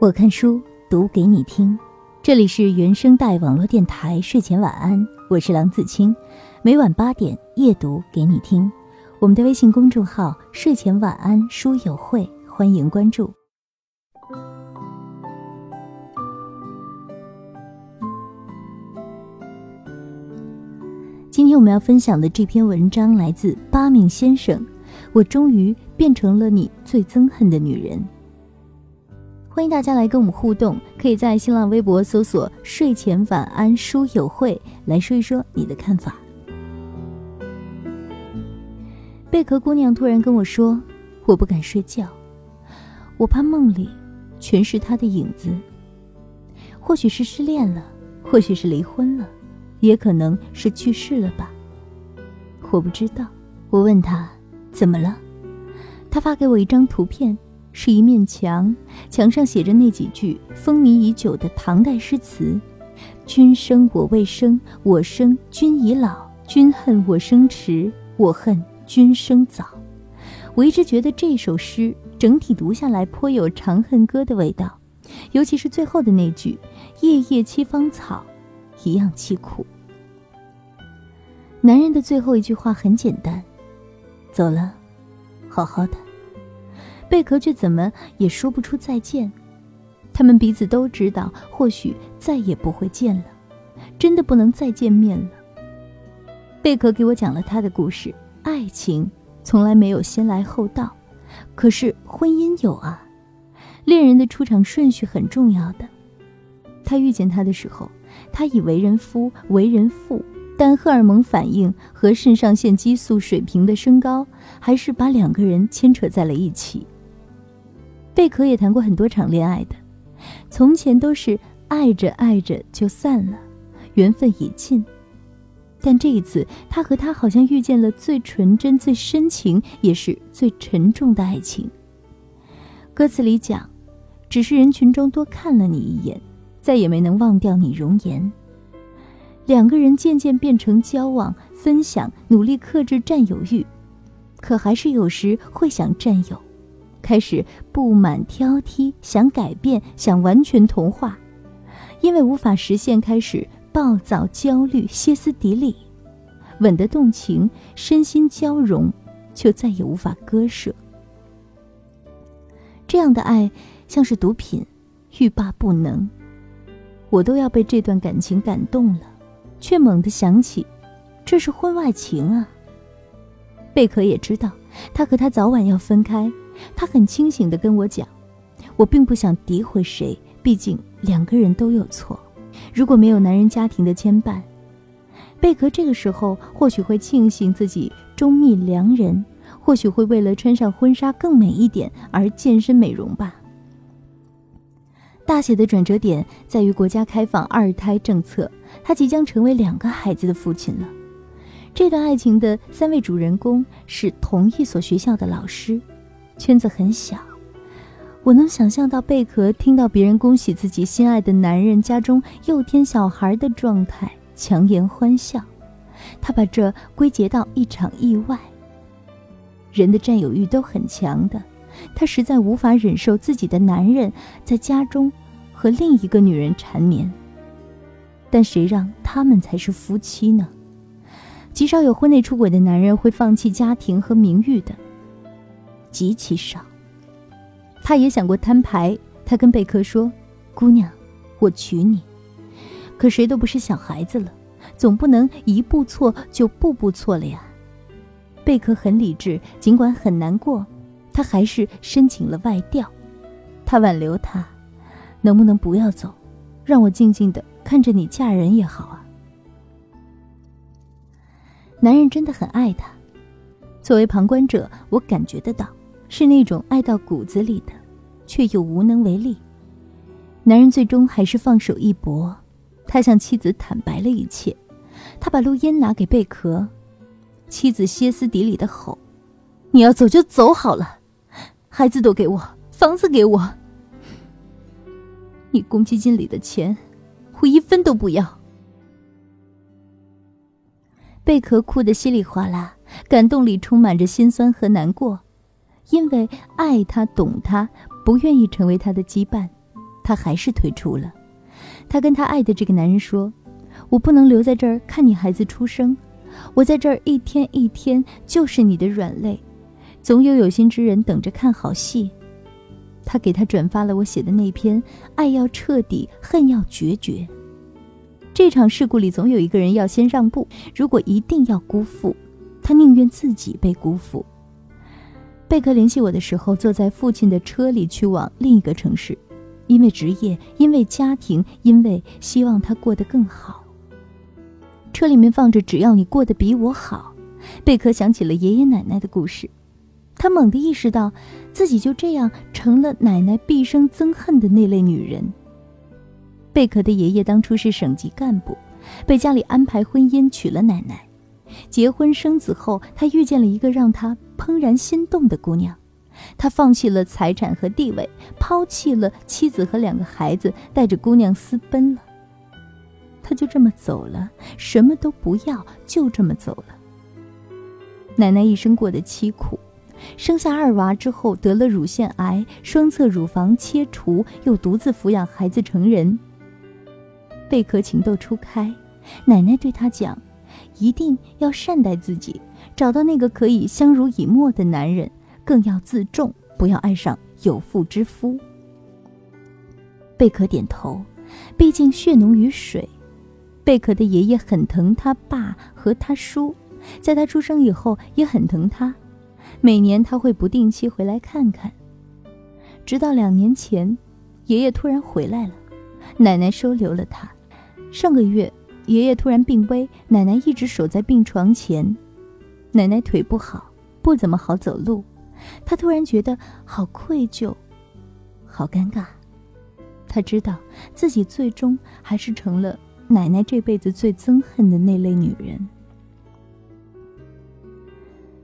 我看书读给你听，这里是原声带网络电台睡前晚安，我是郎子清，每晚八点夜读给你听。我们的微信公众号睡前晚安书友会，欢迎关注。今天我们要分享的这篇文章来自八命先生，我终于变成了你最憎恨的女人。欢迎大家来跟我们互动，可以在新浪微博搜索“睡前晚安书友会”来说一说你的看法。贝壳姑娘突然跟我说：“我不敢睡觉，我怕梦里全是他的影子。或许是失恋了，或许是离婚了，也可能是去世了吧。我不知道。”我问他：“怎么了？”他发给我一张图片。是一面墙，墙上写着那几句风靡已久的唐代诗词：“君生我未生，我生君已老；君恨我生迟，我恨君生早。”我一直觉得这首诗整体读下来颇有《长恨歌》的味道，尤其是最后的那句“夜夜栖芳草，一样凄苦”。男人的最后一句话很简单：“走了，好好的。”贝壳却怎么也说不出再见，他们彼此都知道，或许再也不会见了，真的不能再见面了。贝壳给我讲了他的故事，爱情从来没有先来后到，可是婚姻有啊。恋人的出场顺序很重要的。他遇见他的时候，他已为人夫、为人父，但荷尔蒙反应和肾上腺激素水平的升高，还是把两个人牵扯在了一起。贝壳也谈过很多场恋爱的，从前都是爱着爱着就散了，缘分已尽。但这一次，他和他好像遇见了最纯真、最深情，也是最沉重的爱情。歌词里讲，只是人群中多看了你一眼，再也没能忘掉你容颜。两个人渐渐变成交往、分享，努力克制占有欲，可还是有时会想占有。开始不满、挑剔，想改变，想完全同化，因为无法实现，开始暴躁、焦虑、歇斯底里，稳得动情，身心交融，却再也无法割舍。这样的爱像是毒品，欲罢不能。我都要被这段感情感动了，却猛地想起，这是婚外情啊。贝壳也知道，他和他早晚要分开。他很清醒地跟我讲：“我并不想诋毁谁，毕竟两个人都有错。如果没有男人家庭的牵绊，贝壳这个时候或许会庆幸自己中觅良人，或许会为了穿上婚纱更美一点而健身美容吧。”大写的转折点在于国家开放二胎政策，他即将成为两个孩子的父亲了。这段爱情的三位主人公是同一所学校的老师。圈子很小，我能想象到贝壳听到别人恭喜自己心爱的男人家中又添小孩的状态，强颜欢笑。他把这归结到一场意外。人的占有欲都很强的，他实在无法忍受自己的男人在家中和另一个女人缠绵。但谁让他们才是夫妻呢？极少有婚内出轨的男人会放弃家庭和名誉的。极其少。他也想过摊牌，他跟贝壳说：“姑娘，我娶你。”可谁都不是小孩子了，总不能一步错就步步错了呀。贝壳很理智，尽管很难过，他还是申请了外调。他挽留他：“能不能不要走，让我静静的看着你嫁人也好啊。”男人真的很爱她，作为旁观者，我感觉得到。是那种爱到骨子里的，却又无能为力。男人最终还是放手一搏，他向妻子坦白了一切。他把录音拿给贝壳，妻子歇斯底里的吼：“你要走就走好了，孩子都给我，房子给我，你公积金里的钱，我一分都不要。”贝壳哭得稀里哗啦，感动里充满着心酸和难过。因为爱他，懂他，不愿意成为他的羁绊，他还是退出了。他跟他爱的这个男人说：“我不能留在这儿看你孩子出生，我在这儿一天一天就是你的软肋，总有有心之人等着看好戏。”他给他转发了我写的那篇《爱要彻底，恨要决绝》。这场事故里总有一个人要先让步，如果一定要辜负，他宁愿自己被辜负。贝克联系我的时候，坐在父亲的车里去往另一个城市，因为职业，因为家庭，因为希望他过得更好。车里面放着《只要你过得比我好》，贝克想起了爷爷奶奶的故事，他猛地意识到自己就这样成了奶奶毕生憎恨的那类女人。贝克的爷爷当初是省级干部，被家里安排婚姻娶了奶奶。结婚生子后，他遇见了一个让他怦然心动的姑娘，他放弃了财产和地位，抛弃了妻子和两个孩子，带着姑娘私奔了。他就这么走了，什么都不要，就这么走了。奶奶一生过得凄苦，生下二娃之后得了乳腺癌，双侧乳房切除，又独自抚养孩子成人。贝壳情窦初开，奶奶对他讲。一定要善待自己，找到那个可以相濡以沫的男人，更要自重，不要爱上有妇之夫。贝壳点头，毕竟血浓于水。贝壳的爷爷很疼他爸和他叔，在他出生以后也很疼他，每年他会不定期回来看看。直到两年前，爷爷突然回来了，奶奶收留了他。上个月。爷爷突然病危，奶奶一直守在病床前。奶奶腿不好，不怎么好走路。她突然觉得好愧疚，好尴尬。她知道自己最终还是成了奶奶这辈子最憎恨的那类女人。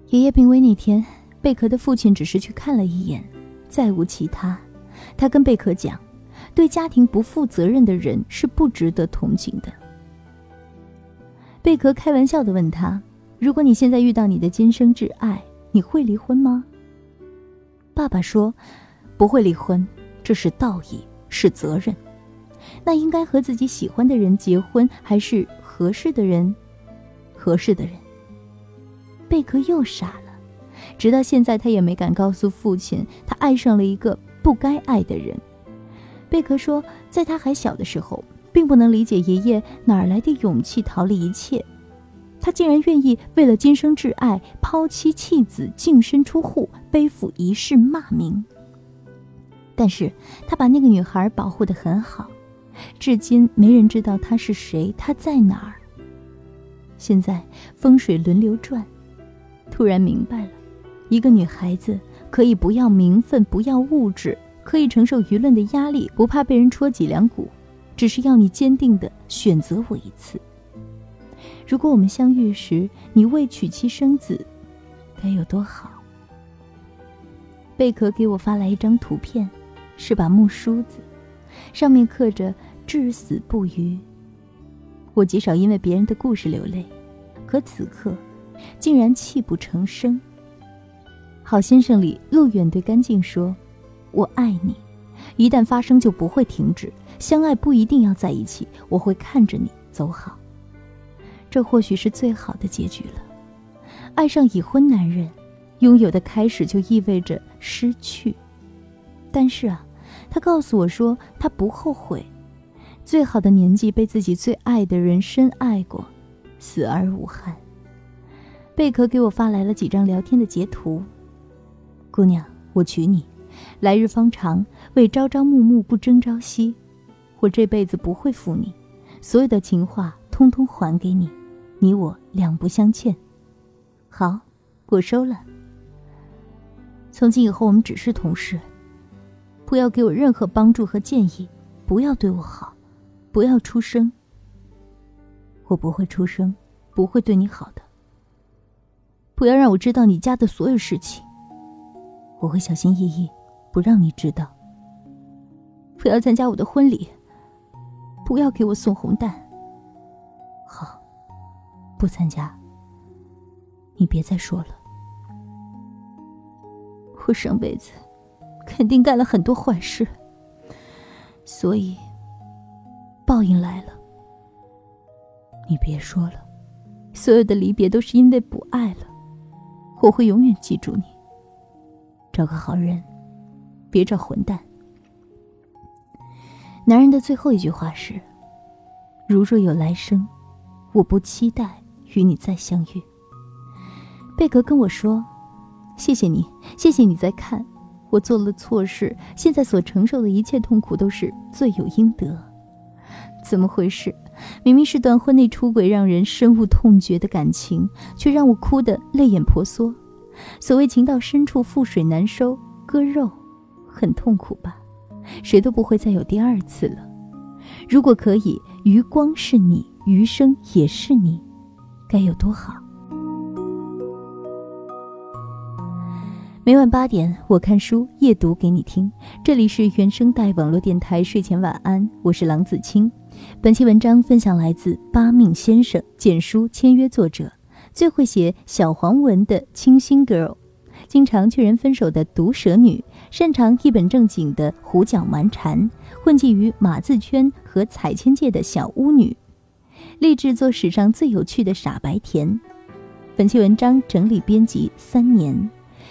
爷爷病危那天，贝壳的父亲只是去看了一眼，再无其他。他跟贝壳讲：“对家庭不负责任的人是不值得同情的。”贝壳开玩笑的问他：“如果你现在遇到你的今生挚爱，你会离婚吗？”爸爸说：“不会离婚，这是道义，是责任。那应该和自己喜欢的人结婚，还是合适的人？合适的人。”贝壳又傻了，直到现在，他也没敢告诉父亲，他爱上了一个不该爱的人。贝壳说，在他还小的时候。并不能理解爷爷哪来的勇气逃离一切，他竟然愿意为了今生挚爱抛妻弃子、净身出户、背负一世骂名。但是他把那个女孩保护得很好，至今没人知道她是谁，她在哪儿。现在风水轮流转，突然明白了，一个女孩子可以不要名分，不要物质，可以承受舆论的压力，不怕被人戳脊梁骨。只是要你坚定的选择我一次。如果我们相遇时你未娶妻生子，该有多好。贝壳给我发来一张图片，是把木梳子，上面刻着“至死不渝”。我极少因为别人的故事流泪，可此刻，竟然泣不成声。好先生里，路远对干净说：“我爱你，一旦发生就不会停止。”相爱不一定要在一起，我会看着你走好。这或许是最好的结局了。爱上已婚男人，拥有的开始就意味着失去。但是啊，他告诉我说他不后悔。最好的年纪被自己最爱的人深爱过，死而无憾。贝壳给我发来了几张聊天的截图。姑娘，我娶你，来日方长，为朝朝暮暮不争朝夕。我这辈子不会负你，所有的情话通通还给你，你我两不相欠。好，我收了。从今以后我们只是同事，不要给我任何帮助和建议，不要对我好，不要出声。我不会出声，不会对你好的。不要让我知道你家的所有事情，我会小心翼翼，不让你知道。不要参加我的婚礼。不要给我送红蛋。好，不参加。你别再说了。我上辈子肯定干了很多坏事，所以，报应来了。你别说了，所有的离别都是因为不爱了。我会永远记住你。找个好人，别找混蛋。男人的最后一句话是：“如若有来生，我不期待与你再相遇。”贝格跟我说：“谢谢你，谢谢你在看。”我做了错事，现在所承受的一切痛苦都是罪有应得。怎么回事？明明是段婚内出轨让人深恶痛绝的感情，却让我哭得泪眼婆娑。所谓情到深处覆水难收，割肉很痛苦吧？谁都不会再有第二次了。如果可以，余光是你，余生也是你，该有多好？每晚八点，我看书夜读给你听。这里是原声带网络电台睡前晚安，我是郎子清。本期文章分享来自八命先生简书签约作者，最会写小黄文的清新 girl，经常劝人分手的毒舌女，擅长一本正经的胡搅蛮缠，混迹于码字圈和彩铅界的小巫女，立志做史上最有趣的傻白甜。本期文章整理编辑三年。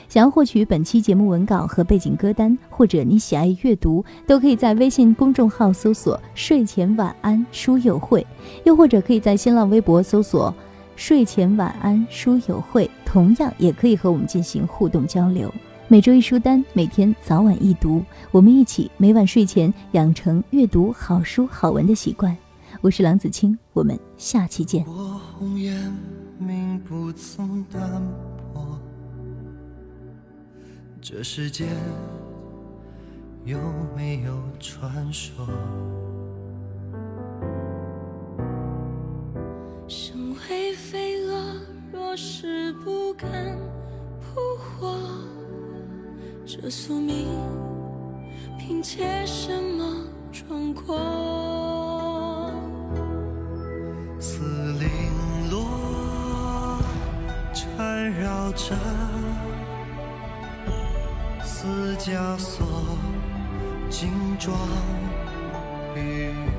想要获取本期节目文稿和背景歌单，或者你喜爱阅读，都可以在微信公众号搜索“睡前晚安书友会”，又或者可以在新浪微博搜索“睡前晚安书友会”，同样也可以和我们进行互动交流。每周一书单，每天早晚一读，我们一起每晚睡前养成阅读好书好文的习惯。我是郎子清，我们下期见。这世间有没有传说？生为飞蛾，若是不敢，这宿命凭借什么闯过？似零落缠绕着。似枷锁，金装玉。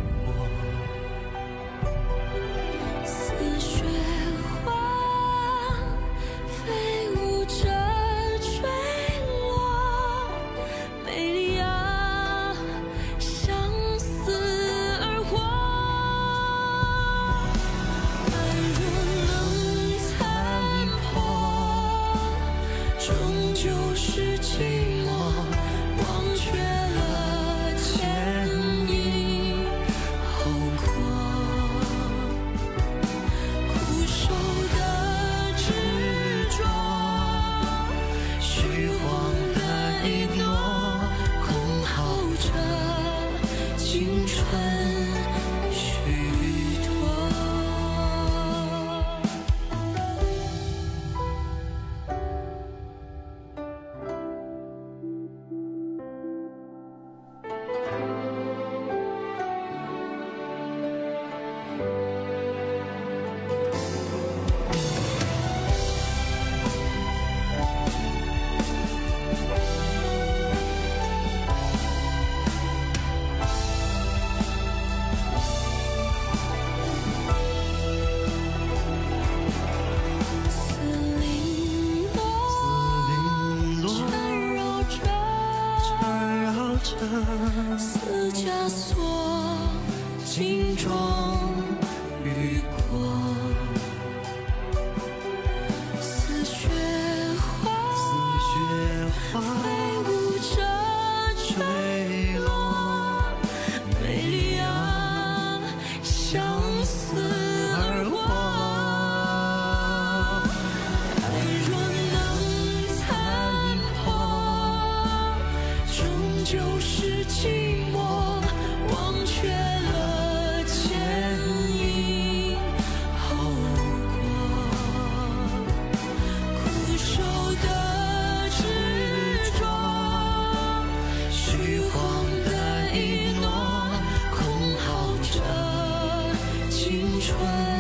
春。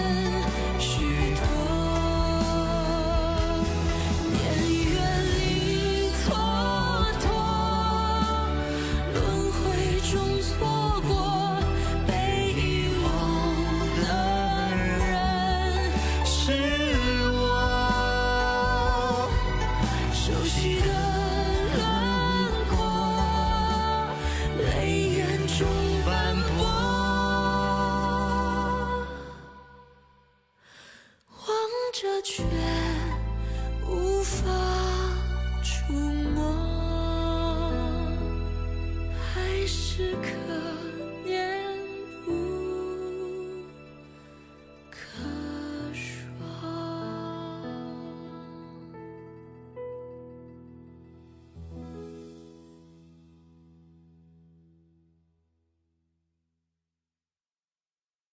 却无法触摸，还是可。